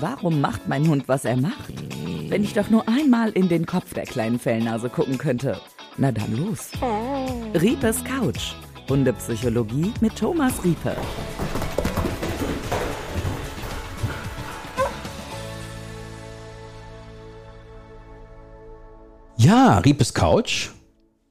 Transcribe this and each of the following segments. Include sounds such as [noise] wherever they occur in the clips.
Warum macht mein Hund, was er macht? Wenn ich doch nur einmal in den Kopf der kleinen Fellnase gucken könnte. Na dann los. Riepes Couch. Hundepsychologie mit Thomas Riepe. Ja, Riepes Couch.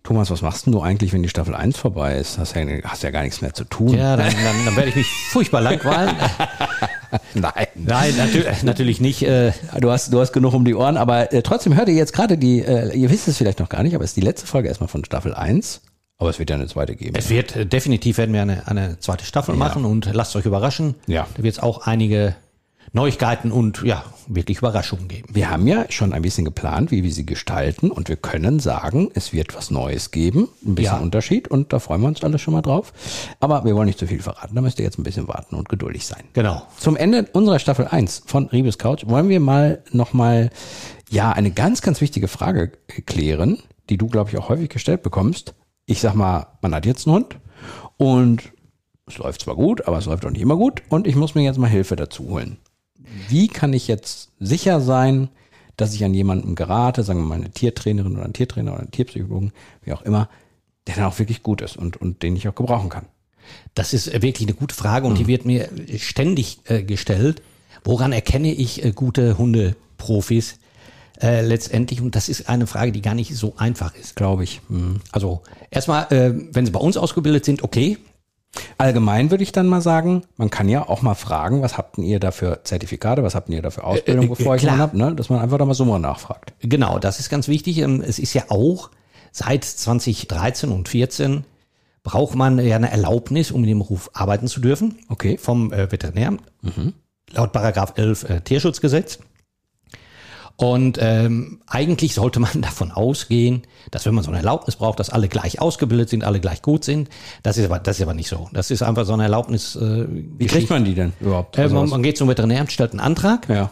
Thomas, was machst denn du eigentlich, wenn die Staffel 1 vorbei ist? Hast ja, hast ja gar nichts mehr zu tun. Ja, dann, dann, dann werde ich mich furchtbar langweilen. [laughs] [laughs] Nein. Nein, natürlich, natürlich nicht. Äh, Du hast, du hast genug um die Ohren, aber äh, trotzdem hört ihr jetzt gerade die, äh, ihr wisst es vielleicht noch gar nicht, aber es ist die letzte Folge erstmal von Staffel 1. Aber es wird ja eine zweite geben. es wird definitiv werden wir eine, eine zweite Staffel machen und lasst euch überraschen. Ja. Da wird es auch einige Neuigkeiten und ja, wirklich Überraschungen geben. Wir haben ja schon ein bisschen geplant, wie wir sie gestalten und wir können sagen, es wird was Neues geben, ein bisschen Ja. Unterschied und da freuen wir uns alle schon mal drauf. Aber wir wollen nicht zu viel verraten, da müsst ihr jetzt ein bisschen warten und geduldig sein. Genau. Zum Ende unserer Staffel 1 von Riebes Couch wollen wir mal nochmal, ja, eine ganz, ganz wichtige Frage klären, die du, glaube ich, auch häufig gestellt bekommst. Ich sag mal, man hat jetzt einen Hund und es läuft zwar gut, aber es läuft auch nicht immer gut und ich muss mir jetzt mal Hilfe dazu holen. Wie kann ich jetzt sicher sein, dass ich an jemanden gerate, sagen wir mal eine Tiertrainerin oder einen Tiertrainer oder einen Tierpsychologen, wie auch immer, der dann auch wirklich gut ist und, und den ich auch gebrauchen kann? Das ist wirklich eine gute Frage und die wird mir ständig äh, gestellt. Woran erkenne ich äh, gute Hundeprofis äh, letztendlich? Und das ist eine Frage, die gar nicht so einfach ist. Glaube ich. Mhm. Also erstmal, äh, wenn sie bei uns ausgebildet sind, okay. Allgemein würde ich dann mal sagen, man kann ja auch mal fragen, was habt denn ihr da für Zertifikate, was habt ihr da für Ausbildung, Äh, äh, bevor ich klar. einen hab, ne? dass man einfach da mal so mal nachfragt. Genau, das ist ganz wichtig. Ähm, Es ist ja auch seit 2013 und 14 braucht man ja eine Erlaubnis, um in dem Beruf arbeiten zu dürfen. Okay. Vom äh, Veterinäramt. Laut Paragraph 11 äh, Tierschutzgesetz. Und ähm, eigentlich sollte man [laughs] davon ausgehen, dass wenn man so eine Erlaubnis braucht, dass alle gleich ausgebildet sind, alle gleich gut sind. Das ist aber, das ist aber nicht so. Das ist einfach so eine Erlaubnis. Äh, Wie kriegt man die denn überhaupt? äh, Also man, man geht zum Veterinäramt, stellt einen Antrag. ja.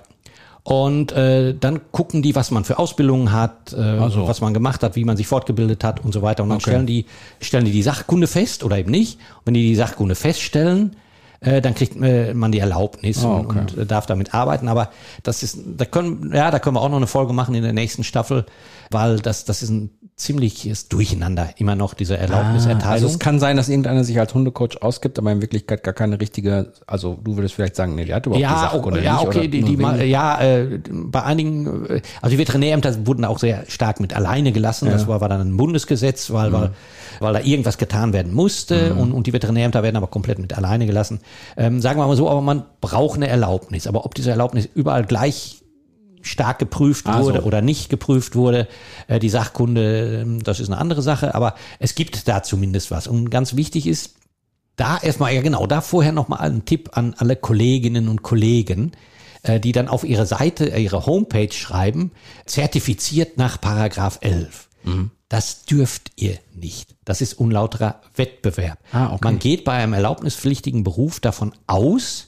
Und äh, dann gucken die, was man für Ausbildungen hat, äh, so. was man gemacht hat, wie man sich fortgebildet hat und so weiter. Und dann Okay. stellen die stellen die die Sachkunde fest oder eben nicht. Und wenn die die Sachkunde feststellen, äh, dann kriegt äh, man die Erlaubnis und, okay. und äh, darf damit arbeiten. Aber das ist, da können, ja, da können wir auch noch eine Folge machen in der nächsten Staffel, weil das das ist ein ziemliches Durcheinander immer noch diese Erlaubniserteilung. Also es kann sein, dass irgendeiner sich als Hundecoach ausgibt, aber in Wirklichkeit gar keine richtige, also du würdest vielleicht sagen, nee, der hat überhaupt die Ja, Sachkunde okay, ja, nicht. okay, oder die, die, ma- wenig. ja, äh, bei einigen, äh, also die Veterinärämter wurden auch sehr stark mit alleine gelassen. Das war, war dann ein Bundesgesetz, weil, weil, weil da irgendwas getan werden musste und, und die Veterinärämter werden aber komplett mit alleine gelassen. Ähm, sagen wir mal so, aber man braucht eine Erlaubnis. Aber ob diese Erlaubnis überall gleich stark geprüft Ah, wurde oder nicht geprüft wurde, äh, die Sachkunde, ähm, das ist eine andere Sache, aber es gibt da zumindest was. Und ganz wichtig ist, da erstmal, ja genau, da vorher nochmal ein Tipp an alle Kolleginnen und Kollegen, äh, die dann auf ihre Seite, äh, ihre Homepage schreiben, zertifiziert nach Paragraph 11. Das dürft ihr nicht. Das ist unlauterer Wettbewerb. Ah, okay. Man geht bei einem erlaubnispflichtigen Beruf davon aus,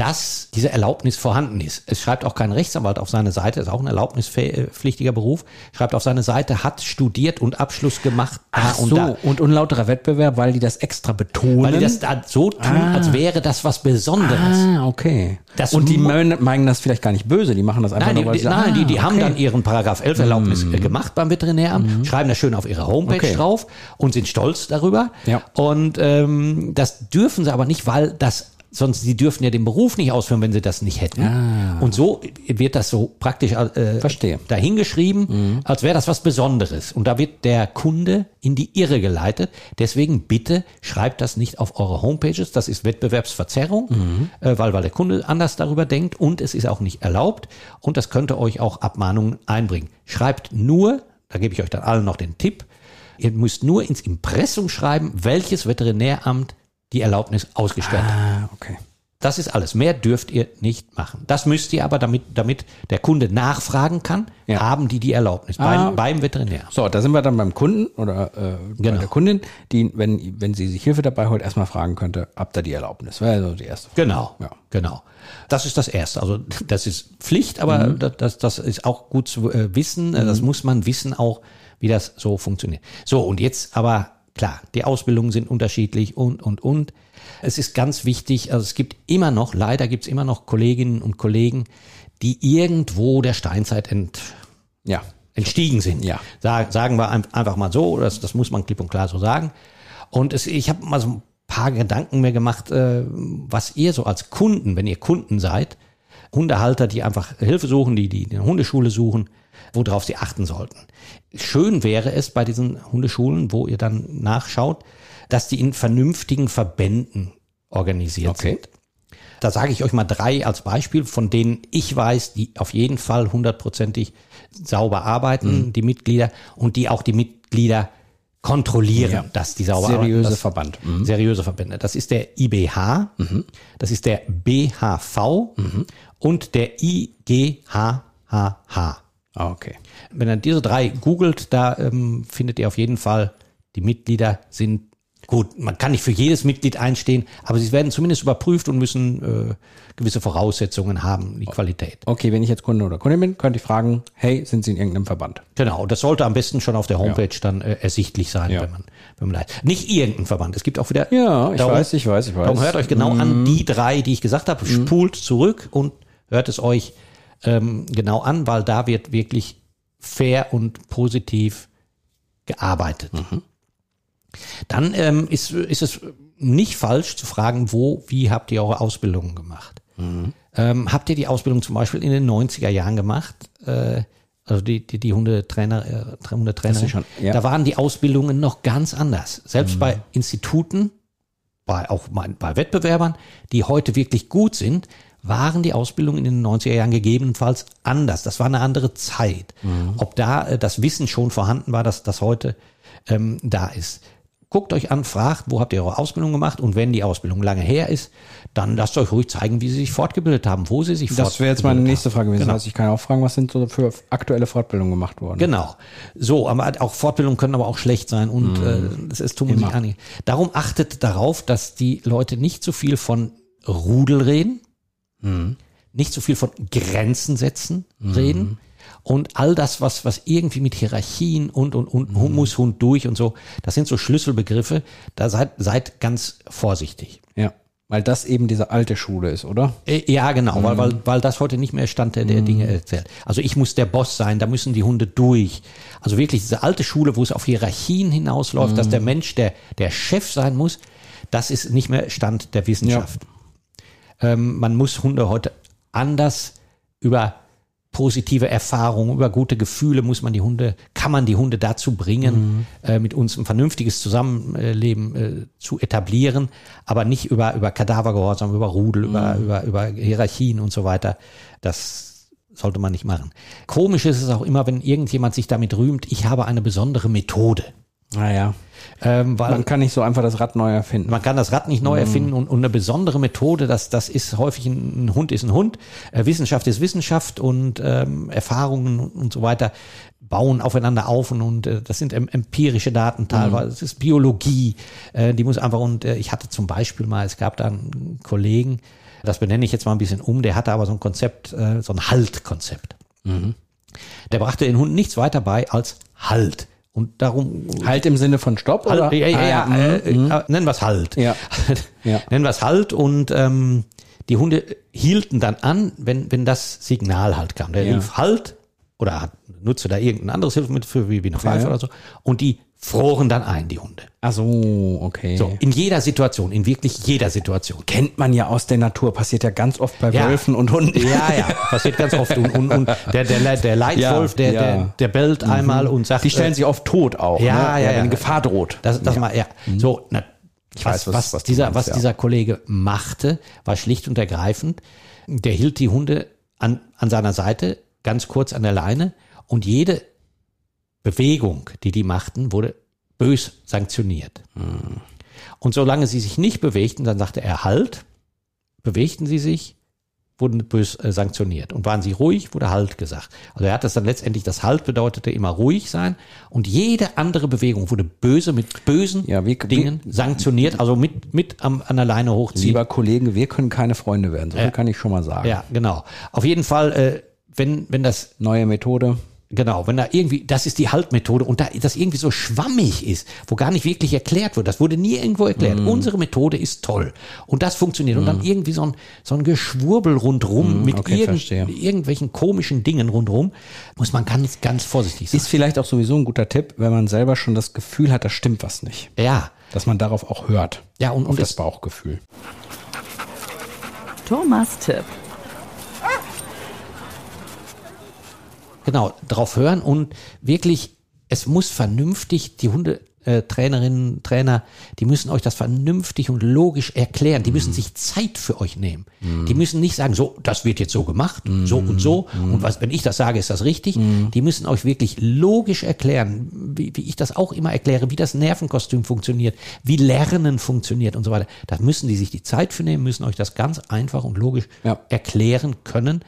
dass diese Erlaubnis vorhanden ist. Es schreibt auch kein Rechtsanwalt auf seine Seite, ist auch ein erlaubnispflichtiger Beruf, schreibt auf seine Seite, hat studiert und Abschluss gemacht. Ach und so, da. und unlauterer Wettbewerb, weil die das extra betonen. Weil die das da so tun, als wäre das was Besonderes. ah, okay. Das und die meinen, das vielleicht gar nicht böse, die machen das einfach Nein, nur, weil die, sie nein, die, die ah, haben okay. dann ihren Paragraph 11 Erlaubnis äh, gemacht beim Veterinäramt, schreiben das schön auf ihre Homepage Okay. drauf und sind stolz darüber. Ja. Und ähm, das dürfen sie aber nicht, weil das sonst sie dürfen ja den Beruf nicht ausführen, wenn sie das nicht hätten. Und so wird das so praktisch äh, Verstehe. dahingeschrieben, als wäre das was Besonderes. Und da wird der Kunde in die Irre geleitet. Deswegen bitte schreibt das nicht auf eure Homepages. Das ist Wettbewerbsverzerrung, äh, weil, weil der Kunde anders darüber denkt und es ist auch nicht erlaubt. Und das könnte euch auch Abmahnungen einbringen. Schreibt nur, da gebe ich euch dann allen noch den Tipp, ihr müsst nur ins Impressum schreiben, welches Veterinäramt die Erlaubnis ausgestellt. Ah, okay. Das ist alles. Mehr dürft ihr nicht machen. Das müsst ihr aber, damit, damit der Kunde nachfragen kann, Ja. haben die die Erlaubnis Ah. beim, beim Veterinär. So, da sind wir dann beim Kunden oder äh, bei Genau. der Kundin, die, wenn, wenn sie sich Hilfe dabei holt, erstmal fragen könnte, habt ihr die Erlaubnis? Wäre also die erste Frage. Genau, Ja. genau. Das ist das Erste. Also [laughs] das ist Pflicht, aber Mhm. das, das, ist auch gut zu äh, wissen. Äh, Das muss man wissen auch, wie das so funktioniert. So, und jetzt aber klar, die Ausbildungen sind unterschiedlich und, und, und. Es ist ganz wichtig, also es gibt immer noch, leider gibt es immer noch Kolleginnen und Kollegen, die irgendwo der Steinzeit ent, Ja. entstiegen sind. Ja. Sag, sagen wir ein- einfach mal so, das, das muss man klipp und klar so sagen. Und es, ich habe mal so ein paar Gedanken mir gemacht, äh, was ihr so als Kunden, wenn ihr Kunden seid, Hundehalter, die einfach Hilfe suchen, die, die eine Hundeschule suchen, worauf sie achten sollten. Schön wäre es bei diesen Hundeschulen, wo ihr dann nachschaut, dass die in vernünftigen Verbänden organisiert Okay. sind. Da sage ich euch mal drei als Beispiel, von denen ich weiß, die auf jeden Fall hundertprozentig sauber arbeiten, Mhm. die Mitglieder, und die auch die Mitglieder kontrollieren, Ja. dass die sauber Seriöse arbeiten. Das- Verband. Mhm. Seriöse Verbände. Das ist der IBH, das ist der BHV und der IGHHH. Ah, okay. Wenn ihr diese drei googelt, da ähm, findet ihr auf jeden Fall, die Mitglieder sind gut. Man kann nicht für jedes Mitglied einstehen, aber sie werden zumindest überprüft und müssen äh, gewisse Voraussetzungen haben, die Qualität. Okay, wenn ich jetzt Kunde oder Kundin bin, könnte ich fragen, hey, sind Sie in irgendeinem Verband? Genau, das sollte am besten schon auf der Homepage dann äh, ersichtlich sein, Ja. wenn man, wenn man da Nicht irgendein Verband. Es gibt auch wieder. Ja, ich weiß, ich weiß, ich weiß. Mhm. Darum hört euch genau an, die drei, die ich gesagt habe, spult zurück und hört es euch ähm, genau an, weil da wird wirklich fair und positiv gearbeitet. Mhm. Dann ähm, ist, ist es nicht falsch zu fragen, wo, wie habt ihr eure Ausbildungen gemacht? Mhm. Ähm, habt ihr die Ausbildung zum Beispiel in den 90er Jahren gemacht? Äh, also die, die, die Hundetrainer, äh, Hundetrainer, schon- ja. da waren die Ausbildungen noch ganz anders. Selbst bei Instituten, bei auch bei Wettbewerbern, die heute wirklich gut sind, waren die Ausbildungen in den 90er Jahren gegebenenfalls anders. Das war eine andere Zeit. Ob da äh, das Wissen schon vorhanden war, dass das heute ähm, da ist. Guckt euch an, fragt, wo habt ihr eure Ausbildung gemacht und wenn die Ausbildung lange her ist, dann lasst euch ruhig zeigen, wie sie sich fortgebildet haben, wo sie sich Das wäre jetzt meine nächste Frage gewesen. Genau. Heißt, ich kann auch fragen, was sind so für aktuelle Fortbildungen gemacht worden? Genau. So, aber auch Fortbildungen können aber auch schlecht sein und Mhm. äh, das ist tun wir nicht an. Darum achtet darauf, dass die Leute nicht zu viel von Rudel reden, Mhm. nicht zu viel von Grenzen setzen reden und all das, was was irgendwie mit Hierarchien und und und Mhm. muss Hund durch und so, das sind so Schlüsselbegriffe. Da seid seid ganz vorsichtig. Ja. Weil das eben diese alte Schule ist, oder? Äh, Ja, genau, weil, weil, weil das heute nicht mehr Stand der, der Dinge erzählt. Also ich muss der Boss sein, da müssen die Hunde durch. Also wirklich diese alte Schule, wo es auf Hierarchien hinausläuft, dass der Mensch der, der Chef sein muss, das ist nicht mehr Stand der Wissenschaft. Ähm, man muss Hunde heute anders über positive Erfahrungen, über gute Gefühle muss man die Hunde, kann man die Hunde dazu bringen, äh, mit uns ein vernünftiges Zusammenleben äh, zu etablieren, aber nicht über, über Kadavergehorsam, über Rudel, über, über, über Hierarchien und so weiter. Das sollte man nicht machen. Komisch ist es auch immer, wenn irgendjemand sich damit rühmt, ich habe eine besondere Methode. Naja. Ähm, weil Man kann nicht so einfach das Rad neu erfinden. man kann das Rad nicht neu Mhm. erfinden und, und eine besondere Methode, das, das ist häufig ein, ein Hund ist ein Hund, äh, Wissenschaft ist Wissenschaft und ähm, Erfahrungen und, so weiter bauen aufeinander auf und, und äh, das sind em empirische Daten teilweise, Mhm. es ist Biologie, äh, die muss einfach und äh, ich hatte zum Beispiel mal, es gab da einen Kollegen, das benenne ich jetzt mal ein bisschen um, der hatte aber so ein Konzept, äh, so ein Halt-Konzept. Mhm. Der brachte den Hunden nichts weiter bei als Halt. Und darum Halt im Sinne von Stopp, oder? Halt, ja, ja, Ah, ja, mhm. äh, äh, nennen wir es halt. Ja. [laughs] Ja. Nennen wir es halt und ähm, die Hunde hielten dann an, wenn, wenn das Signal halt kam. Der Ja. rief halt oder nutzte da irgendein anderes Hilfsmittel für wie, wie eine Pfeife oder so und die froren dann ein, die Hunde. Ach so, okay. So, in jeder Situation, in wirklich jeder Situation. Kennt man ja aus der Natur, passiert ja ganz oft bei Ja. Wölfen und Hunden. Ja, ja, passiert ganz oft. Und, und, und der, der, der Leitwolf, Ja, der, ja. der, der bellt einmal und sagt, Die stellen äh, sich oft tot auch, Ja, ne? ja, ja. wenn Gefahr droht. Das, das mal, ja. So, na, Ich weiß, was- was, dieser, meinst, was dieser Kollege machte, war schlicht und ergreifend. Der hielt die Hunde an, an seiner Seite, ganz kurz an der Leine, und jede Bewegung, die die machten, wurde bös sanktioniert. Hm. Und solange sie sich nicht bewegten, dann sagte er Halt, bewegten sie sich, wurden bös äh, sanktioniert. Und waren sie ruhig, wurde Halt gesagt. Also er hat das dann letztendlich, das Halt bedeutete immer ruhig sein. Und jede andere Bewegung wurde böse mit bösen Ja, wie- Dingen sanktioniert, also mit, mit am, an der Leine hochziehen. Lieber Kollege, wir können keine Freunde werden. So viel kann ich schon mal sagen. Ja, genau. Auf jeden Fall, äh, wenn, wenn das Neue Methode. Genau, wenn da irgendwie, das ist die Haltmethode und da das irgendwie so schwammig ist, wo gar nicht wirklich erklärt wird, das wurde nie irgendwo erklärt. Mhm. Unsere Methode ist toll und das funktioniert und dann irgendwie so ein, so ein Geschwurbel rundrum mit Mhm, okay, irgend, irgendwelchen komischen Dingen rundrum, muss man ganz, ganz vorsichtig sein. Ist vielleicht auch sowieso ein guter Tipp, wenn man selber schon das Gefühl hat, da stimmt was nicht. ja, Dass man darauf auch hört. Ja, und- auf und das Bauchgefühl. Thomas Tipp. Genau, drauf hören und wirklich, es muss vernünftig, die Hunde, äh, Trainerinnen, Trainer, die müssen euch das vernünftig und logisch erklären. Die müssen sich Zeit für euch nehmen. Die müssen nicht sagen, so, das wird jetzt so gemacht, so und so. Und was, wenn ich das sage, ist das richtig. Die müssen euch wirklich logisch erklären, wie, wie ich das auch immer erkläre, wie das Nervenkostüm funktioniert, wie Lernen funktioniert und so weiter. Da müssen die sich die Zeit für nehmen, müssen euch das ganz einfach und logisch Ja. erklären können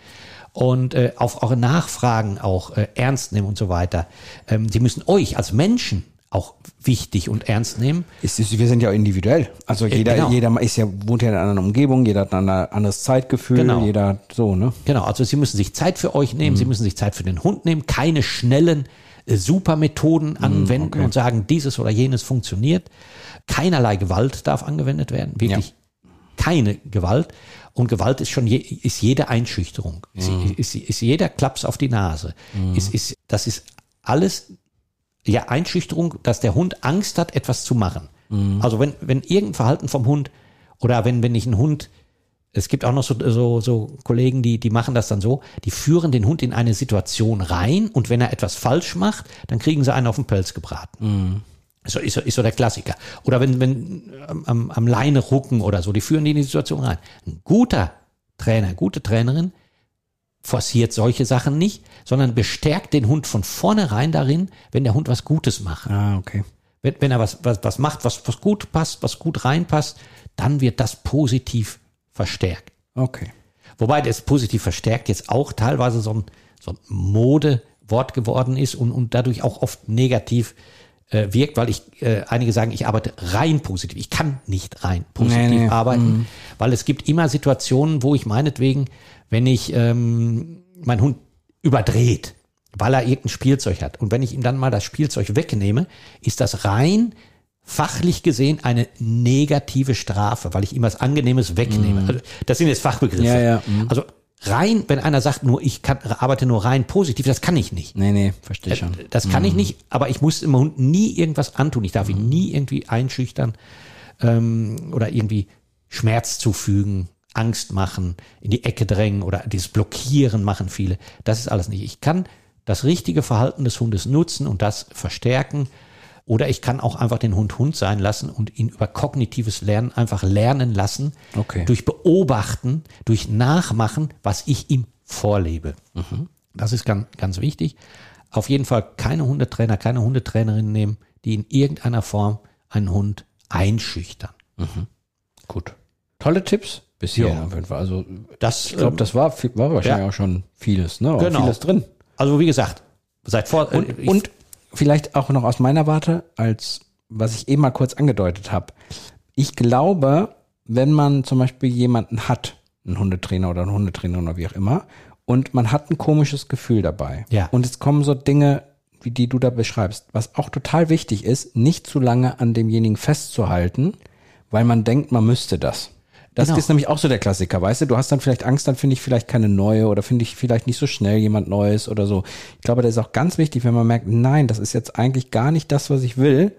und äh, auf eure Nachfragen auch äh, ernst nehmen und so weiter. Ähm, die müssen euch als Menschen auch wichtig und ernst nehmen. Ist, ist, wir sind ja individuell. Also jeder, genau. jeder ist ja, wohnt ja in einer anderen Umgebung, jeder hat ein anderes Zeitgefühl, Genau. jeder hat so, ne? Genau, also sie müssen sich Zeit für euch nehmen, sie müssen sich Zeit für den Hund nehmen, keine schnellen äh, Supermethoden anwenden und sagen, dieses oder jenes funktioniert. Keinerlei Gewalt darf angewendet werden, wirklich keine Gewalt. Und Gewalt ist schon je, ist jede Einschüchterung, ist, ist, ist jeder Klaps auf die Nase. Ist, ist, das ist alles ja Einschüchterung, dass der Hund Angst hat, etwas zu machen. Also wenn, wenn irgendein Verhalten vom Hund oder wenn, wenn ich einen Hund, es gibt auch noch so, so, so Kollegen, die, die machen das dann so, die führen den Hund in eine Situation rein und wenn er etwas falsch macht, dann kriegen sie einen auf den Pelz gebraten. So ist, so- ist so der Klassiker. Oder wenn, wenn am- am, am Leine rucken oder so, die führen die in die Situation rein. Ein guter Trainer, gute Trainerin forciert solche Sachen nicht, sondern bestärkt den Hund von vornherein darin, wenn der Hund was Gutes macht. Ah, okay. Wenn, wenn er was, was, was macht, was, was gut passt, was gut reinpasst, dann wird das positiv verstärkt. Okay. Wobei das positiv verstärkt jetzt auch teilweise so ein, so ein Modewort geworden ist und, und dadurch auch oft negativ äh, wirkt, weil ich äh, einige sagen, ich arbeite rein positiv. Ich kann nicht rein positiv Nee, nee. arbeiten, weil es gibt immer Situationen, wo ich meinetwegen, wenn ich ähm, mein Hund überdreht, weil er irgendein Spielzeug hat und wenn ich ihm dann mal das Spielzeug wegnehme, ist das rein fachlich gesehen eine negative Strafe, weil ich ihm was Angenehmes wegnehme. Also, das sind jetzt Fachbegriffe. Ja, ja, mhm. Also rein, wenn einer sagt, nur ich kann, arbeite nur rein positiv, das kann ich nicht. Nee, nee, verstehe schon. Das kann ich nicht, aber ich muss dem Hund nie irgendwas antun. Ich darf ihn nie irgendwie einschüchtern ähm, oder irgendwie Schmerz zufügen, Angst machen, in die Ecke drängen oder dieses Blockieren machen viele. Das ist alles nicht. Ich kann das richtige Verhalten des Hundes nutzen und das verstärken. Oder ich kann auch einfach den Hund Hund sein lassen und ihn über kognitives Lernen einfach lernen lassen. Okay. Durch Beobachten, durch Nachmachen, was ich ihm vorlebe. Das ist ganz, ganz wichtig. Auf jeden Fall keine Hundetrainer, keine Hundetrainerin nehmen, die in irgendeiner Form einen Hund einschüchtern. Gut. Tolle Tipps bis hier Ja. auf jeden Fall. Also Das, ich glaube, ähm, das war, war wahrscheinlich ja. auch schon vieles, ne? Genau. Vieles drin. Also wie gesagt, seid vor. Und, äh, ich- und vielleicht auch noch aus meiner Warte, als was ich eben mal kurz angedeutet habe. Ich glaube, wenn man zum Beispiel jemanden hat, einen Hundetrainer oder eine Hundetrainerin oder wie auch immer, und man hat ein komisches Gefühl dabei. Ja. Und es kommen so Dinge, wie die du da beschreibst, was auch total wichtig ist, nicht zu lange an demjenigen festzuhalten, weil man denkt, man müsste das. Das Genau. ist nämlich auch so der Klassiker, weißt du? Du hast dann vielleicht Angst, dann finde ich vielleicht keine neue oder finde ich vielleicht nicht so schnell jemand Neues oder so. Ich glaube, das ist auch ganz wichtig, wenn man merkt, nein, das ist jetzt eigentlich gar nicht das, was ich will,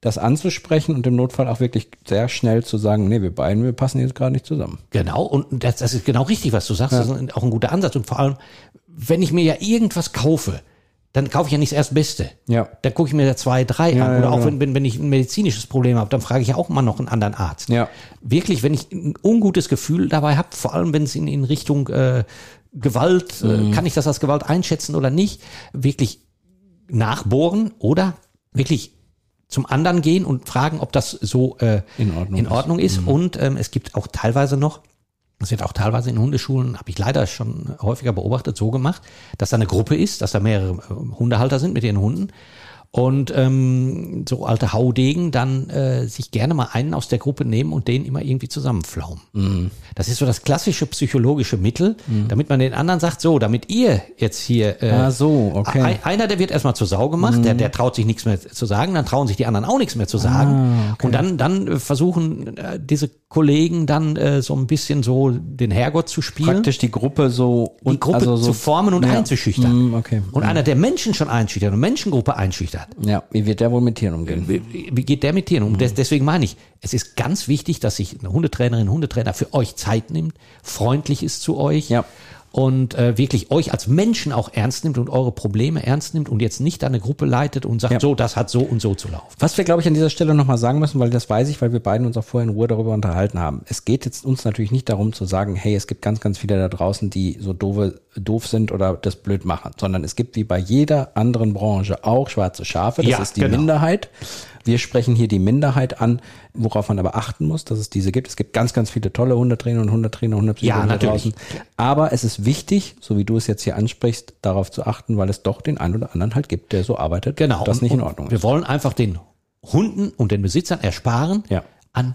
das anzusprechen und im Notfall auch wirklich sehr schnell zu sagen, nee, wir beiden, wir passen jetzt gerade nicht zusammen. Genau, und das, das ist genau richtig, was du sagst. Das ist auch ein guter Ansatz. Und vor allem, wenn ich mir ja irgendwas kaufe, dann kaufe ich ja nicht das Erstbeste. Ja. Dann gucke ich mir da zwei, drei Ja, an. ja, Oder auch ja. wenn, wenn, wenn ich ein medizinisches Problem habe, dann frage ich ja auch mal noch einen anderen Arzt. Ja. Wirklich, wenn ich ein ungutes Gefühl dabei habe, vor allem wenn es in, in Richtung äh, Gewalt, Mhm. äh, kann ich das als Gewalt einschätzen oder nicht, wirklich nachbohren oder wirklich zum anderen gehen und fragen, ob das so äh, In Ordnung in ist. Mhm. Ordnung ist. Und ähm, es gibt auch teilweise noch, das wird auch teilweise in Hundeschulen, habe ich leider schon häufiger beobachtet, so gemacht, dass da eine Gruppe ist, dass da mehrere äh, Hundehalter sind mit ihren Hunden. Und ähm, so alte Haudegen dann äh, sich gerne mal einen aus der Gruppe nehmen und den immer irgendwie zusammenflaumen. Mhm. Das ist so das klassische psychologische Mittel, damit man den anderen sagt, so, damit ihr jetzt hier äh, Ah, so, okay. ein, einer, der wird erstmal zur Sau gemacht, der, der traut sich nichts mehr zu sagen, dann trauen sich die anderen auch nichts mehr zu sagen. Ah, okay. Und dann, dann versuchen äh, diese Kollegen dann äh, so ein bisschen so den Herrgott zu spielen Praktisch die Gruppe so die Gruppe also so, zu formen und Ja. einzuschüchtern. Mm, okay. Und einer, der Menschen schon einschüchtert und Menschengruppe einschüchtert, Ja, wie wird der wohl mit Tieren umgehen? wie, wie geht der mit Tieren um? Des, deswegen meine ich, es ist ganz wichtig, dass sich eine Hundetrainerin, Hundetrainer für euch Zeit nimmt, freundlich ist zu euch Ja. Und äh, wirklich euch als Menschen auch ernst nimmt und eure Probleme ernst nimmt und jetzt nicht eine Gruppe leitet und sagt, Ja. so, das hat so und so zu laufen. Was wir, glaube ich, an dieser Stelle nochmal sagen müssen, weil das weiß ich, weil wir beiden uns auch vorher in Ruhe darüber unterhalten haben. Es geht jetzt uns natürlich nicht darum zu sagen, hey, es gibt ganz, ganz viele da draußen, die so doofe, doof sind oder das blöd machen, sondern es gibt wie bei jeder anderen Branche auch schwarze Schafe. Das Ja, ist die genau. Minderheit. Wir sprechen hier die Minderheit an, worauf man aber achten muss, dass es diese gibt. Es gibt ganz, ganz viele tolle Hundetrainer und Hundetrainer und Hundepsychologen Ja, da draußen. Aber es ist wichtig, so wie du es jetzt hier ansprichst, darauf zu achten, weil es doch den einen oder anderen halt gibt, der so arbeitet, Genau. das und- nicht in Ordnung ist. Wir wollen einfach den Hunden und den Besitzern ersparen, Ja. an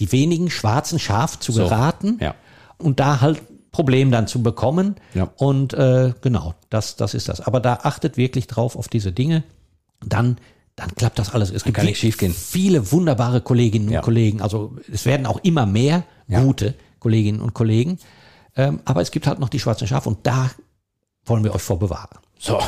die wenigen schwarzen Schaf zu geraten ja. und da halt Problem dann zu bekommen. Ja. Und äh, genau, das, das ist das. Aber da achtet wirklich drauf auf diese Dinge. Dann, dann klappt das alles. Es gibt kann nichts schiefgehen. viele wunderbare Kolleginnen Ja. und Kollegen. Also es werden auch immer mehr Ja. gute Kolleginnen und Kollegen. Ähm, aber es gibt halt noch die schwarzen Schafe und da wollen wir euch vor bewahren. So.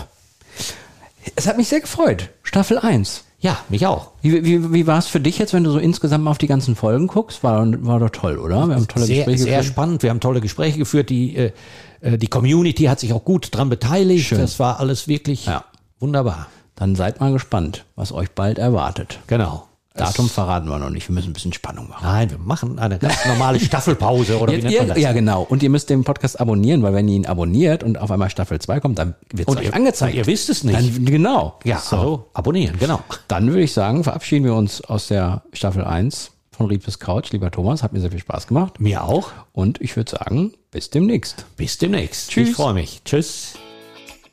Es hat mich sehr gefreut. Staffel 1. Ja, mich auch. Wie, wie, wie war es für dich jetzt, wenn du so insgesamt mal auf die ganzen Folgen guckst? War, war doch toll, oder? Wir haben tolle sehr, Gespräche sehr geführt. spannend. Wir haben tolle Gespräche geführt. Die, äh, äh, die Community hat sich auch gut dran beteiligt. Schön. Das war alles wirklich Ja. wunderbar. Dann seid mal gespannt, was euch bald erwartet. Genau. Datum verraten wir noch nicht. Wir müssen ein bisschen Spannung machen. Nein, wir machen eine ganz normale Staffelpause oder wie Ihr, nennt man ihr, das? ja, genau. Und ihr müsst den Podcast abonnieren, weil wenn ihr ihn abonniert und auf einmal Staffel 2 kommt, dann wird es euch ihr, angezeigt. und ihr wisst es nicht. Dann, genau. ja, so. also abonnieren, genau. Dann würde ich sagen, verabschieden wir uns aus der Staffel 1 von Riepes Couch. Lieber Thomas, hat mir sehr viel Spaß gemacht. Mir auch. Und ich würde sagen, bis demnächst. Bis demnächst. Tschüss. Ich freue mich. Tschüss.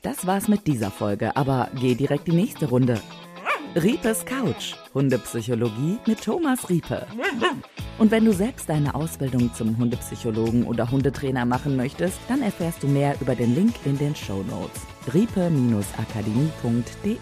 Das war's mit dieser Folge, aber geh direkt die nächste Runde. Riepes Couch, Hundepsychologie mit Thomas Riepe. Und wenn du selbst deine Ausbildung zum Hundepsychologen oder Hundetrainer machen möchtest, dann erfährst du mehr über den Link in den Show Notes. riepe-akademie.de